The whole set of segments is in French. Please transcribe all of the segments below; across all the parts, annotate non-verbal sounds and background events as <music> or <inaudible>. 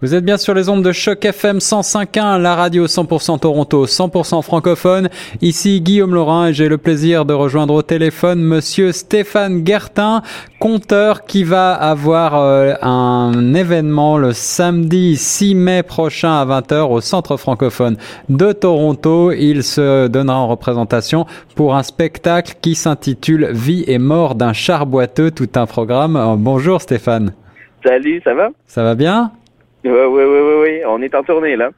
Vous êtes bien sur les ondes de choc FM 105.1, la radio 100% Toronto, 100% francophone. Ici Guillaume Laurin et j'ai le plaisir de rejoindre au téléphone monsieur Stéphane Gertin, conteur qui va avoir euh, un événement le samedi 6 mai prochain à 20h au centre francophone de Toronto. Il se donnera en représentation pour un spectacle qui s'intitule Vie et mort d'un char boiteux, tout un programme. Euh, bonjour Stéphane. Salut, ça va? Ça va bien? Oui, oui, oui, oui, on est en tournée là.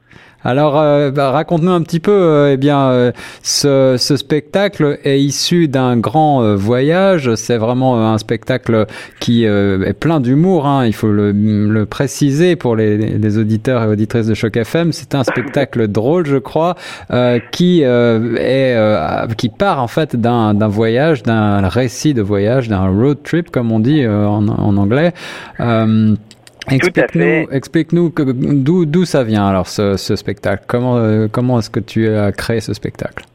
Alors, euh, bah, raconte-nous un petit peu. euh, eh bien, euh, ce, ce spectacle est issu d'un grand euh, voyage. C'est vraiment euh, un spectacle qui euh, est plein d'humour. Hein, il faut le, le préciser pour les, les auditeurs et auditrices de Choc FM. C'est un spectacle <laughs> drôle, je crois, qui est qui part en fait d'un voyage, d'un récit de voyage, d'un road trip, comme on dit en, en anglais. Explique-nous, explique-nous que- d'où d'où ça vient alors ce, ce spectacle? Comment euh, comment est-ce que tu as créé ce spectacle?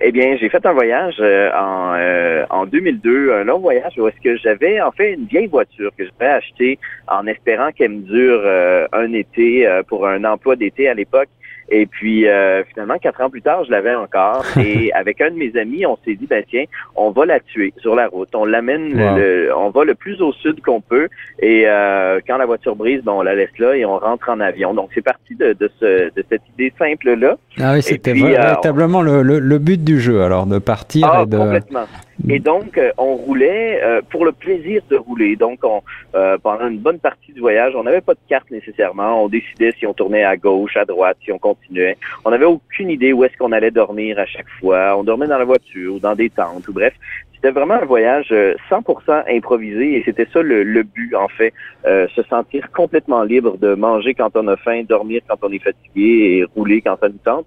Eh bien, j'ai fait un voyage euh, en, euh, en 2002, un long voyage où est-ce que j'avais en fait une vieille voiture que j'avais achetée en espérant qu'elle me dure euh, un été euh, pour un emploi d'été à l'époque. Et puis euh, finalement, quatre ans plus tard, je l'avais encore. <laughs> Et avec un de mes amis, on s'est dit, ben tiens, on va la tuer sur la route. On l'amène, le- Wow. le- on va le plus au sud qu'on peut. Et euh, quand la voiture brise, ben, on la laisse là et on rentre en avion. Donc c'est parti de, de, ce, de cette idée simple là. Ah oui, c'était euh, véritablement le, le, le but du jeu alors de partir Ah, et de complètement. Et donc, euh, on roulait euh, pour le plaisir de rouler. Donc, on, euh, pendant une bonne partie du voyage, on n'avait pas de carte nécessairement. On décidait si on tournait à gauche, à droite, si on continuait. On n'avait aucune idée où est-ce qu'on allait dormir à chaque fois. On dormait dans la voiture ou dans des tentes ou bref. C'était vraiment un voyage euh, 100% improvisé et c'était ça le, le but en fait, euh, se sentir complètement libre de manger quand on a faim, dormir quand on est fatigué et rouler quand ça nous tente.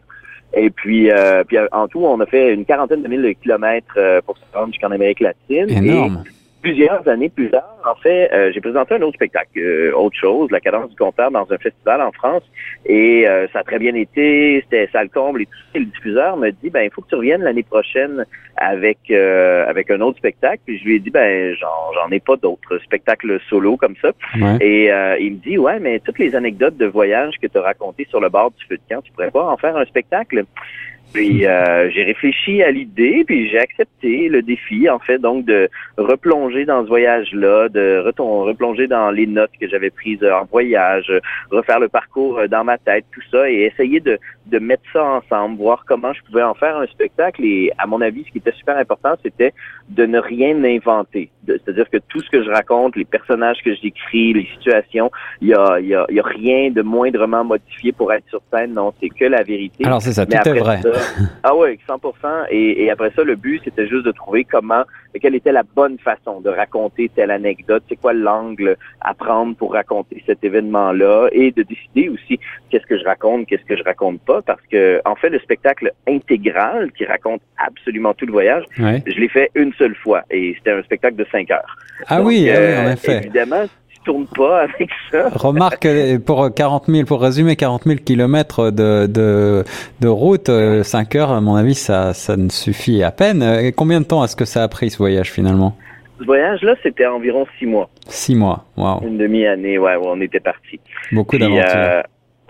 Et puis, euh, puis en tout, on a fait une quarantaine de mille kilomètres euh, pour se rendre jusqu'en Amérique latine. énorme. Plusieurs années plus tard, en fait, euh, j'ai présenté un autre spectacle, euh, autre chose, La cadence du compteur dans un festival en France. Et euh, ça a très bien été, c'était ça le comble et tout. Et le diffuseur me dit, ben il faut que tu reviennes l'année prochaine avec euh, avec un autre spectacle. Puis je lui ai dit, ben j'en j'en ai pas d'autres spectacles solo comme ça. Ouais. Et euh, il me dit, ouais, mais toutes les anecdotes de voyage que tu as racontées sur le bord du feu de camp, tu pourrais pas en faire un spectacle? Puis euh, j'ai réfléchi à l'idée, puis j'ai accepté le défi, en fait, donc de replonger dans ce voyage-là, de replonger dans les notes que j'avais prises en voyage, refaire le parcours euh, dans ma tête, tout ça, et essayer de, de mettre ça ensemble, voir comment je pouvais en faire un spectacle. Et à mon avis, ce qui était super important, c'était de ne rien inventer. C'est-à-dire que tout ce que je raconte, les personnages que j'écris, les situations, il y a, y, a, y a rien de moindrement modifié pour être sur scène. Non, c'est que la vérité. Alors c'est ça, tout est vrai. ça- ah ouais, 100%. Et, et après ça, le but, c'était juste de trouver comment, quelle était la bonne façon de raconter telle anecdote, c'est quoi l'angle à prendre pour raconter cet événement-là, et de décider aussi qu'est-ce que je raconte, qu'est-ce que je raconte pas, parce que en fait, le spectacle intégral qui raconte absolument tout le voyage, Ouais. je l'ai fait une seule fois, et c'était un spectacle de cinq heures. Ah Donc, oui, ah oui, euh, en effet. Évidemment, tu tournes pas avec ça. Remarque euh, pour 40 000, pour résumer 40 000 kilomètres de, de, de route, 5 heures, à mon avis, ça, ça ne suffit à peine. Euh, Et combien de temps est-ce que ça a pris ce voyage finalement? Ce voyage-là, c'était environ six mois, Six mois. Waouh, une demi-année, ouais, on était parti. beaucoup d'aventures. euh,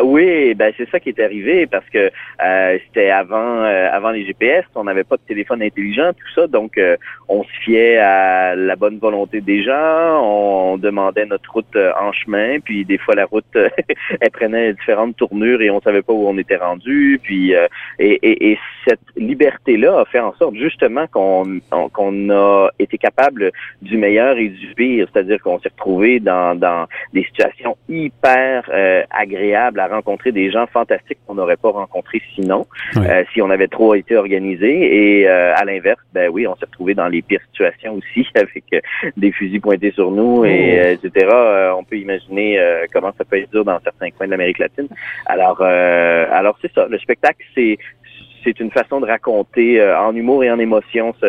oui, ben c'est ça qui est arrivé parce que euh, c'était avant euh, avant les GPS, on n'avait pas de téléphone intelligent, tout ça, donc euh, on se fiait à la bonne volonté des gens, on demandait notre route euh, en chemin, puis des fois la route <laughs> elle prenait différentes tournures et on savait pas où on était rendu, puis euh, et, et, et cette liberté là a fait en sorte justement qu'on on- qu'on a été capable du meilleur et du pire, c'est-à-dire qu'on s'est retrouvé dans dans des situations hyper euh, agréables rencontrer des gens fantastiques qu'on n'aurait pas rencontrés sinon, euh, si on avait trop été organisé. Et euh, à l'inverse, ben oui, on s'est retrouvé dans les pires situations aussi, <laughs> avec euh, des fusils pointés sur nous, et Oh. euh, etc. Euh, on peut imaginer euh, comment ça peut être dur dans certains coins de l'Amérique latine. Alors, euh, alors c'est ça. Le spectacle, c'est c'est une façon de raconter euh, en humour et en émotion ce,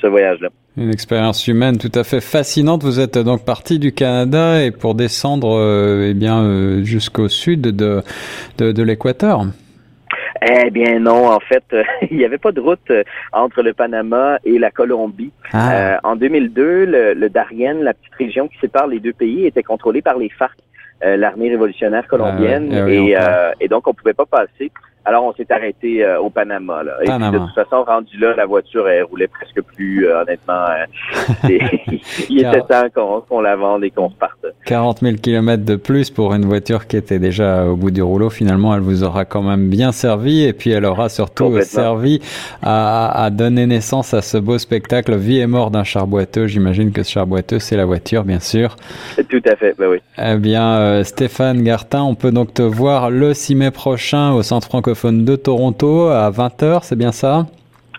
ce voyage-là. Une expérience humaine tout à fait fascinante. Vous êtes donc parti du Canada et pour descendre euh, eh bien euh, jusqu'au sud de de, de l'équateur. Eh bien non, en fait, euh, <laughs> il n'y avait pas de route euh, entre le Panama et la Colombie. Ah, en 2002, le, le Darien, la petite région qui sépare les deux pays, était contrôlée par les FARC. l'armée révolutionnaire colombienne. Ah eh oui, et, euh, et donc, on pouvait pas passer. Alors, on s'est arrêté euh, au Panama. Là. Et puis, Panama. de toute façon, rendu là, la voiture, elle roulait presque plus, euh, honnêtement. euh, <laughs> il était temps qu'on qu'on la vende et qu'on reparte. 40 000 kilomètres de plus pour une voiture qui était déjà au bout du rouleau. Finalement, elle vous aura quand même bien servi et puis elle aura surtout Complètement. servi à, à donner naissance à ce beau spectacle Vie et mort d'un char boiteux. J'imagine que ce char boiteux, c'est la voiture, bien sûr. Tout à fait, ben oui. Eh bien, euh, Stéphane Gartin, on peut donc te voir le 6 mai prochain au Centre francophone de Toronto à 20h, c'est bien ça?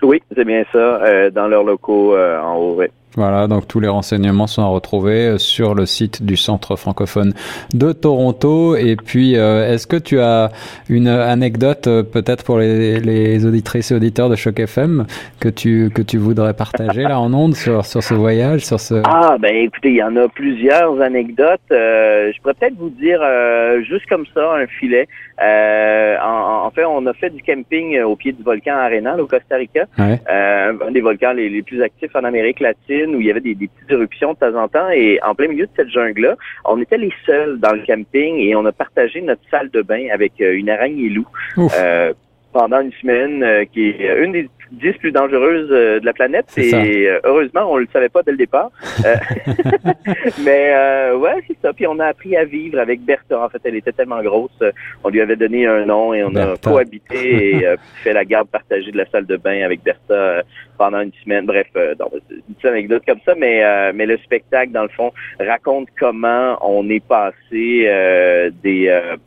Oui, c'est bien ça, euh, dans leurs locaux euh, en haut. Voilà, donc tous les renseignements sont à retrouver euh, sur le site du Centre francophone de Toronto. Et puis, euh, est-ce que tu as une anecdote euh, peut-être pour les, les auditrices et auditeurs de Choc FM que tu que tu voudrais partager là en ondes sur sur ce voyage, sur ce Ah, ben écoutez, il y en a plusieurs anecdotes. Euh, je pourrais peut-être vous dire, euh, juste comme ça, un filet. Euh, en, en fait, on a fait du camping au pied du volcan Arenal au Costa Rica. Ouais. Euh, un des volcans les, les plus actifs en Amérique latine, où il y avait des, des petites éruptions de temps en temps. Et en plein milieu de cette jungle-là, on était les seuls dans le camping et on a partagé notre salle de bain avec euh, une araignée loup euh, pendant une semaine, euh, qui est une des dix plus dangereuses euh, de la planète. Et euh, heureusement, on le savait pas dès le départ. Euh, <laughs> <laughs> mais euh, ouais, c'est ça. Puis on a appris à vivre avec Bertha. En fait, elle était tellement grosse, euh, on lui avait donné un nom et on Bertha. a cohabité et <laughs> euh, fait la garde partagée de la salle de bain avec Bertha euh, pendant une semaine. Bref, euh, donc, une petite anecdote comme ça. Mais euh, mais le spectacle, dans le fond, raconte comment on est passé euh, des euh,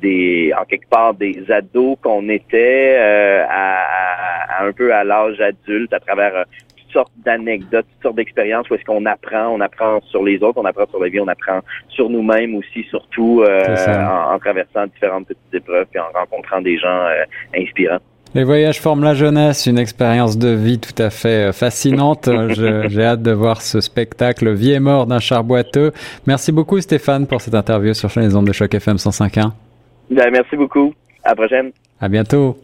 des en quelque part des ados qu'on était euh, à, à- un peu à l'âge adulte à travers euh, toutes sortes d'anecdotes, toutes sortes d'expériences où est-ce qu'on apprend, on apprend sur les autres, on apprend sur la vie, on apprend sur nous-mêmes aussi, surtout euh, en, en traversant différentes petites épreuves puis en rencontrant des gens euh, inspirants. Les voyages forment la jeunesse, une expérience de vie tout à fait euh, fascinante. <laughs> J'ai hâte de voir ce spectacle Vie et mort d'un char boiteux. Merci beaucoup Stéphane pour cette interview sur les ondes de choc FM 105.1. Ben, merci beaucoup. À la prochaine. À bientôt.